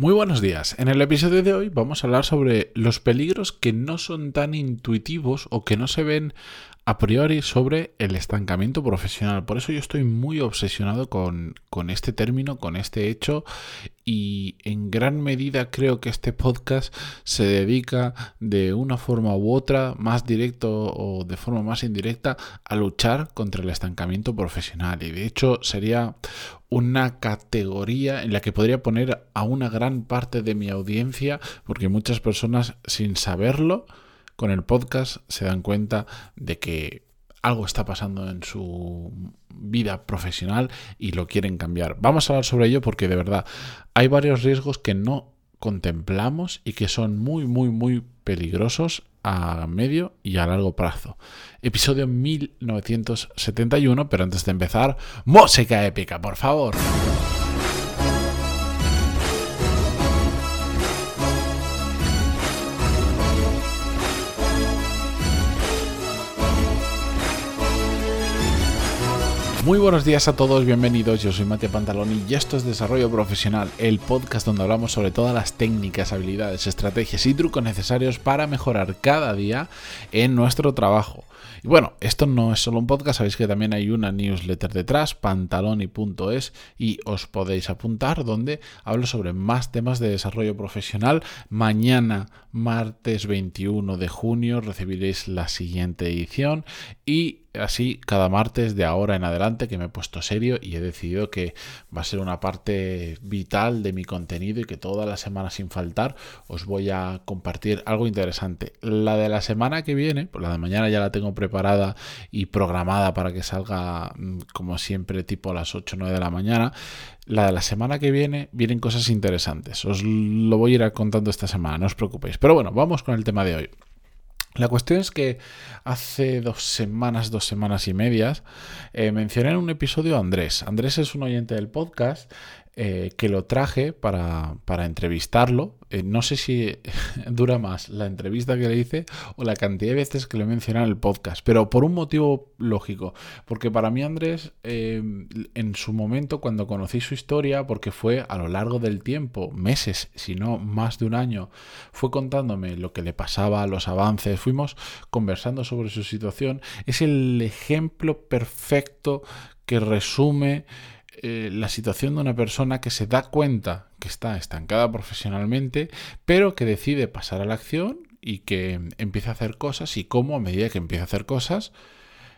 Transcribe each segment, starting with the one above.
Muy buenos días. En el episodio de hoy vamos a hablar sobre los peligros que no son tan intuitivos o que no se ven a priori sobre el estancamiento profesional. Por eso yo estoy muy obsesionado con, con, este término, con este hecho y en gran medida creo que este podcast se dedica de una forma u otra, más directo o de forma más indirecta, a luchar contra el estancamiento profesional. Y de hecho sería una categoría en la que podría poner a una gran parte de mi audiencia, porque muchas personas sin saberlo, con el podcast se dan cuenta de que algo está pasando en su vida profesional y lo quieren cambiar. Vamos a hablar sobre ello porque de verdad hay varios riesgos que no contemplamos y que son muy, muy, muy peligrosos a medio y a largo plazo. Episodio 1971, pero antes de empezar, música épica, por favor. Muy buenos días a todos, bienvenidos. Yo soy Matías Pantaloni y esto es Desarrollo Profesional, el podcast donde hablamos sobre todas las técnicas, habilidades, estrategias y trucos necesarios para mejorar cada día en nuestro trabajo. Y bueno, esto no es solo un podcast, sabéis que también hay una newsletter detrás, pantaloni.es, y os podéis apuntar donde hablo sobre más temas de desarrollo profesional. Mañana, martes 21 de junio, recibiréis la siguiente edición y así cada martes de ahora en adelante que me he puesto serio y he decidido que va a ser una parte vital de mi contenido y que toda la semana sin faltar os voy a compartir algo interesante. La de la semana que viene, pues la de mañana ya la tengo preparada y programada para que salga mm, como siempre tipo a las 8 o 9 de la mañana. La de la semana que viene vienen cosas interesantes. Os lo voy a ir contando esta semana, no os preocupéis. Pero bueno, vamos con el tema de hoy. La cuestión es que hace dos semanas, dos semanas y medias, eh, mencioné en un episodio a Andrés. Andrés es un oyente del podcast eh, que lo traje para, para entrevistarlo. Eh, no sé si dura más la entrevista que le hice o la cantidad de veces que lo he en el podcast, pero por un motivo lógico. Porque para mí Andrés, eh, en su momento, cuando conocí su historia, porque fue a lo largo del tiempo, meses, si no más de un año, fue contándome lo que le pasaba, los avances, fuimos conversando sobre su situación, es el ejemplo perfecto que resume eh, la situación de una persona que se da cuenta que está estancada profesionalmente, pero que decide pasar a la acción y que empieza a hacer cosas y cómo a medida que empieza a hacer cosas,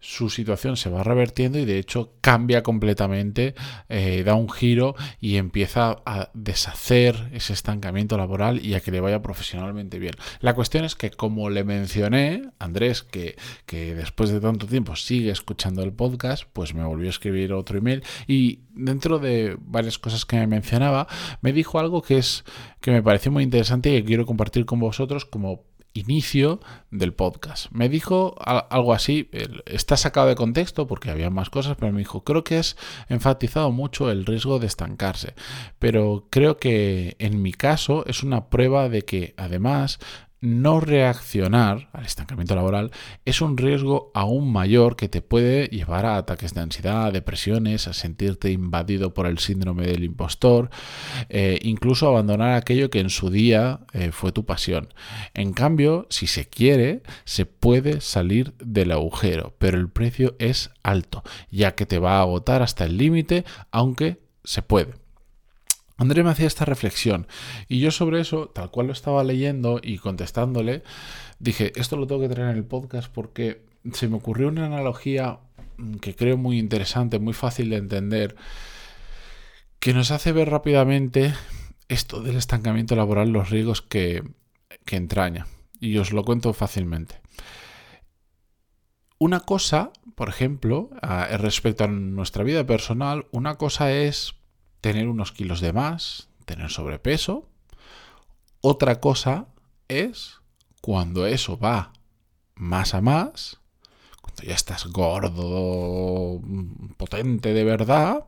su situación se va revertiendo y de hecho cambia completamente, eh, da un giro y empieza a deshacer ese estancamiento laboral y a que le vaya profesionalmente bien. La cuestión es que como le mencioné, Andrés, que, que después de tanto tiempo sigue escuchando el podcast, pues me volvió a escribir otro email y dentro de varias cosas que me mencionaba, me dijo algo que es que me pareció muy interesante y que quiero compartir con vosotros como inicio del podcast. Me dijo algo así, está sacado de contexto porque había más cosas, pero me dijo, creo que has enfatizado mucho el riesgo de estancarse, pero creo que en mi caso es una prueba de que además no reaccionar al estancamiento laboral es un riesgo aún mayor que te puede llevar a ataques de ansiedad, depresiones, a sentirte invadido por el síndrome del impostor, eh, incluso abandonar aquello que en su día eh, fue tu pasión. En cambio, si se quiere, se puede salir del agujero, pero el precio es alto, ya que te va a agotar hasta el límite, aunque se puede. André me hacía esta reflexión y yo sobre eso, tal cual lo estaba leyendo y contestándole, dije, esto lo tengo que tener en el podcast porque se me ocurrió una analogía que creo muy interesante, muy fácil de entender, que nos hace ver rápidamente esto del estancamiento laboral, los riesgos que, que entraña. Y os lo cuento fácilmente. Una cosa, por ejemplo, respecto a nuestra vida personal, una cosa es tener unos kilos de más, tener sobrepeso. Otra cosa es cuando eso va más a más, cuando ya estás gordo, potente de verdad,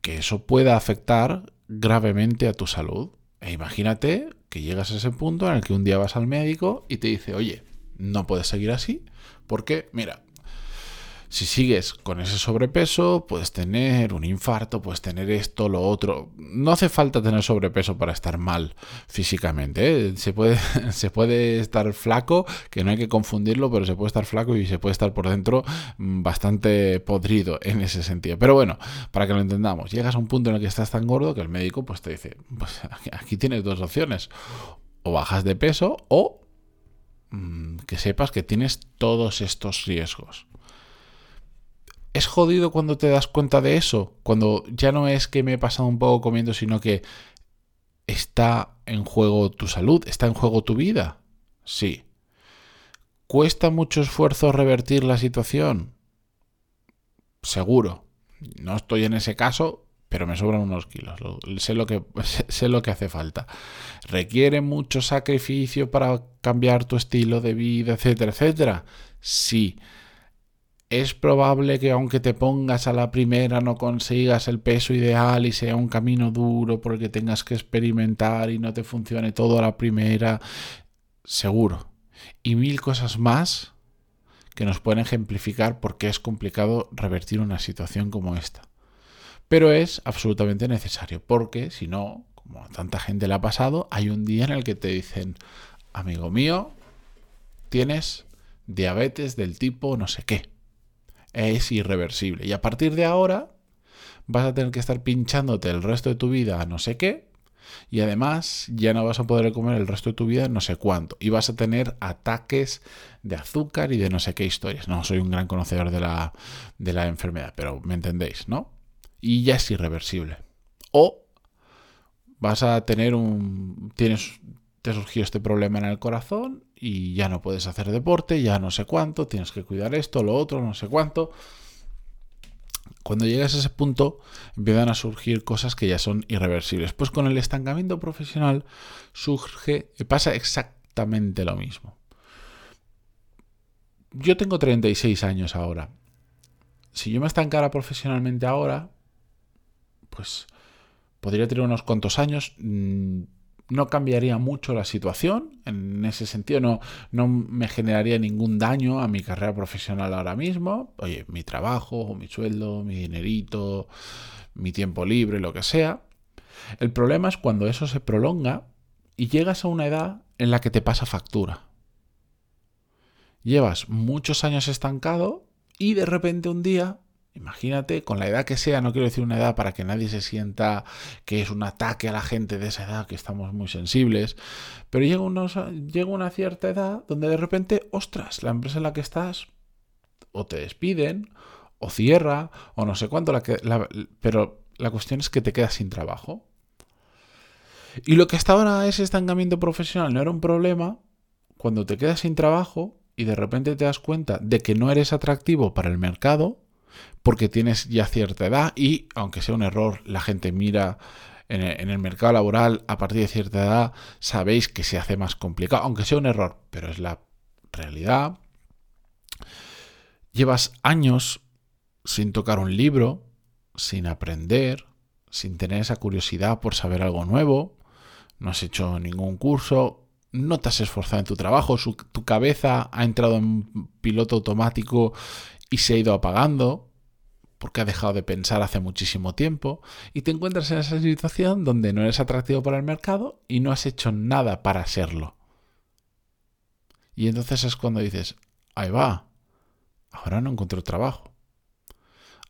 que eso pueda afectar gravemente a tu salud. E imagínate que llegas a ese punto en el que un día vas al médico y te dice, oye, no puedes seguir así, porque, mira, Si sigues con ese sobrepeso, puedes tener un infarto, puedes tener esto, lo otro. No hace falta tener sobrepeso para estar mal físicamente. ¿eh? Se, puede, se puede estar flaco, que no hay que confundirlo, pero se puede estar flaco y se puede estar por dentro mm, bastante podrido en ese sentido. Pero bueno, para que lo entendamos, llegas a un punto en el que estás tan gordo que el médico pues, te dice, pues aquí tienes dos opciones. O bajas de peso o mm, que sepas que tienes todos estos riesgos es jodido cuando te das cuenta de eso, cuando ya no es que me he pasado un poco comiendo, sino que está en juego tu salud, está en juego tu vida. Sí. ¿Cuesta mucho esfuerzo revertir la situación? Seguro. No estoy en ese caso, pero me sobran unos kilos. Sé lo que, sé lo que hace falta. ¿Requiere mucho sacrificio para cambiar tu estilo de vida, etcétera, etcétera? Sí es probable que aunque te pongas a la primera no consigas el peso ideal y sea un camino duro porque tengas que experimentar y no te funcione todo a la primera, seguro. Y mil cosas más que nos pueden ejemplificar por qué es complicado revertir una situación como esta. Pero es absolutamente necesario porque si no, como a tanta gente le ha pasado, hay un día en el que te dicen, amigo mío, tienes diabetes del tipo no sé qué es irreversible. Y a partir de ahora vas a tener que estar pinchándote el resto de tu vida a no sé qué. Y además ya no vas a poder comer el resto de tu vida no sé cuánto. Y vas a tener ataques de azúcar y de no sé qué historias. No soy un gran conocedor de la, de la enfermedad, pero me entendéis, ¿no? Y ya es irreversible. O vas a tener un... Tienes, te surgió este problema en el corazón y ya no puedes hacer deporte, ya no sé cuánto, tienes que cuidar esto, lo otro, no sé cuánto. Cuando llegas a ese punto empiezan a surgir cosas que ya son irreversibles. Pues con el estancamiento profesional surge, pasa exactamente lo mismo. Yo tengo 36 años ahora. Si yo me estancara profesionalmente ahora, pues podría tener unos cuantos años. No cambiaría mucho la situación, en ese sentido no, no me generaría ningún daño a mi carrera profesional ahora mismo. Oye, mi trabajo, mi sueldo, mi dinerito, mi tiempo libre, lo que sea. El problema es cuando eso se prolonga y llegas a una edad en la que te pasa factura. Llevas muchos años estancado y de repente un día Imagínate, con la edad que sea, no quiero decir una edad para que nadie se sienta que es un ataque a la gente de esa edad, que estamos muy sensibles, pero llega, unos, llega una cierta edad donde de repente, ostras, la empresa en la que estás o te despiden, o cierra, o no sé cuánto, la que, pero la cuestión es que te quedas sin trabajo. Y lo que hasta ahora es estancamiento profesional no era un problema, cuando te quedas sin trabajo y de repente te das cuenta de que no eres atractivo para el mercado, porque tienes ya cierta edad y, aunque sea un error, la gente mira en el, mercado laboral a partir de cierta edad, sabéis que se hace más complicado, aunque sea un error, pero es la realidad. Llevas años sin tocar un libro, sin aprender, sin tener esa curiosidad por saber algo nuevo, no has hecho ningún curso, no te has esforzado en tu trabajo, tu cabeza ha entrado en piloto automático y se ha ido apagando porque ha dejado de pensar hace muchísimo tiempo y te encuentras en esa situación donde no eres atractivo para el mercado y no has hecho nada para serlo. Y entonces es cuando dices, ahí va, ahora no encuentro trabajo.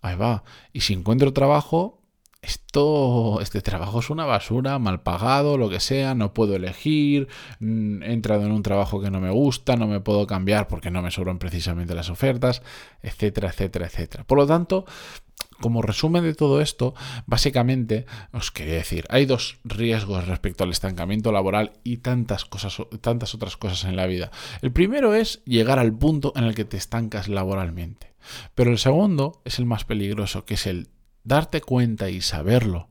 Ahí va. Y si encuentro trabajo, esto, este trabajo es una basura, mal pagado, lo que sea, no puedo elegir, mm, he entrado en un trabajo que no me gusta, no me puedo cambiar porque no me sobran precisamente las ofertas, etcétera, etcétera, etcétera. Por lo tanto, como resumen de todo esto, básicamente os quería decir, hay dos riesgos respecto al estancamiento laboral y tantas cosas, tantas otras cosas en la vida. El primero es llegar al punto en el que te estancas laboralmente. Pero el segundo es el más peligroso, que es el darte cuenta y saberlo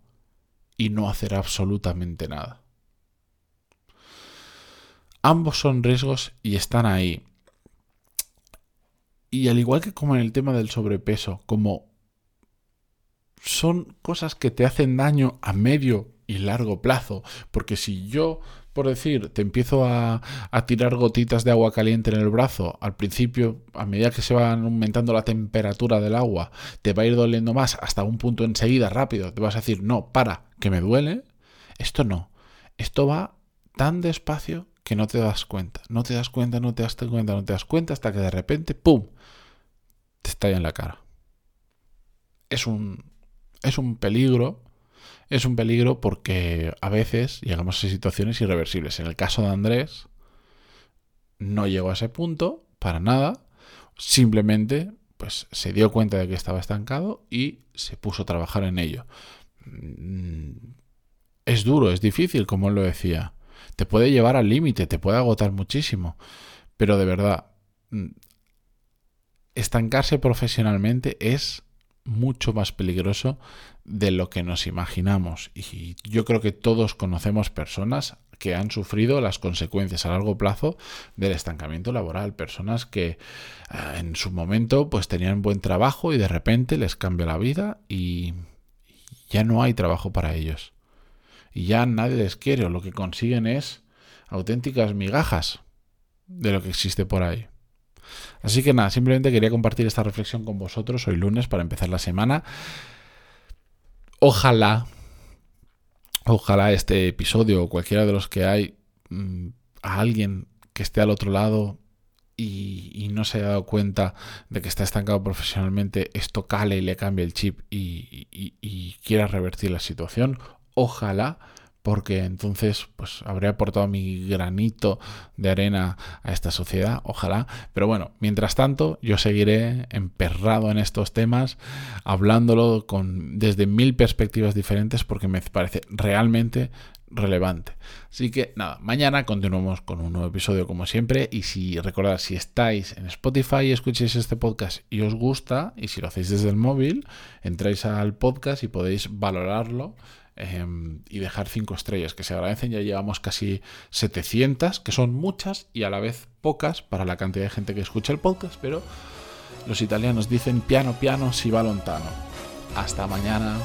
y no hacer absolutamente nada. Ambos son riesgos y están ahí. Y al igual que como en el tema del sobrepeso, como son cosas que te hacen daño a medio y largo plazo. Porque si yo, por decir, te empiezo a, tirar gotitas de agua caliente en el brazo, al principio, a medida que se va aumentando la temperatura del agua, te va a ir doliendo más hasta un punto enseguida, rápido, te vas a decir, no, para, que me duele. Esto no. Esto va tan despacio que no te das cuenta. No te das cuenta, no te das cuenta, no te das cuenta hasta que de repente, ¡pum!, te estalla en la cara. Es un, es un peligro es un peligro porque a veces llegamos a situaciones irreversibles. En el caso de Andrés, no llegó a ese punto para nada. Simplemente pues, se dio cuenta de que estaba estancado y se puso a trabajar en ello. Mm, es duro, es difícil, como él lo decía. Te puede llevar al límite, te puede agotar muchísimo. Pero de verdad, mm, estancarse profesionalmente es mucho más peligroso de lo que nos imaginamos. Y yo creo que todos conocemos personas que han sufrido las consecuencias a largo plazo del estancamiento laboral. Personas que ah, en su momento pues tenían buen trabajo y de repente les cambia la vida y ya no hay trabajo para ellos. Y ya nadie les quiere o lo que consiguen es auténticas migajas de lo que existe por ahí. Así que nada, simplemente quería compartir esta reflexión con vosotros hoy lunes para empezar la semana. Ojalá, ojalá este episodio o cualquiera de los que hay, mm, a alguien que esté al otro lado y, no se haya dado cuenta de que está estancado profesionalmente, esto cale y le cambie el chip y, y quiera revertir la situación. Ojalá porque entonces pues habré aportado mi granito de arena a esta sociedad, ojalá. Pero bueno, mientras tanto, yo seguiré emperrado en estos temas, hablándolo con, desde mil perspectivas diferentes, porque me parece realmente relevante. Así que nada, mañana continuamos con un nuevo episodio como siempre y si recordad si estáis en Spotify y escucháis este podcast y os gusta y si lo hacéis desde el móvil, entráis al podcast y podéis valorarlo Em, y dejar cinco estrellas, que se agradecen. Ya llevamos casi 700, que son muchas y a la vez pocas para la cantidad de gente que escucha el podcast, pero los italianos dicen piano piano si va lontano. Hasta mañana.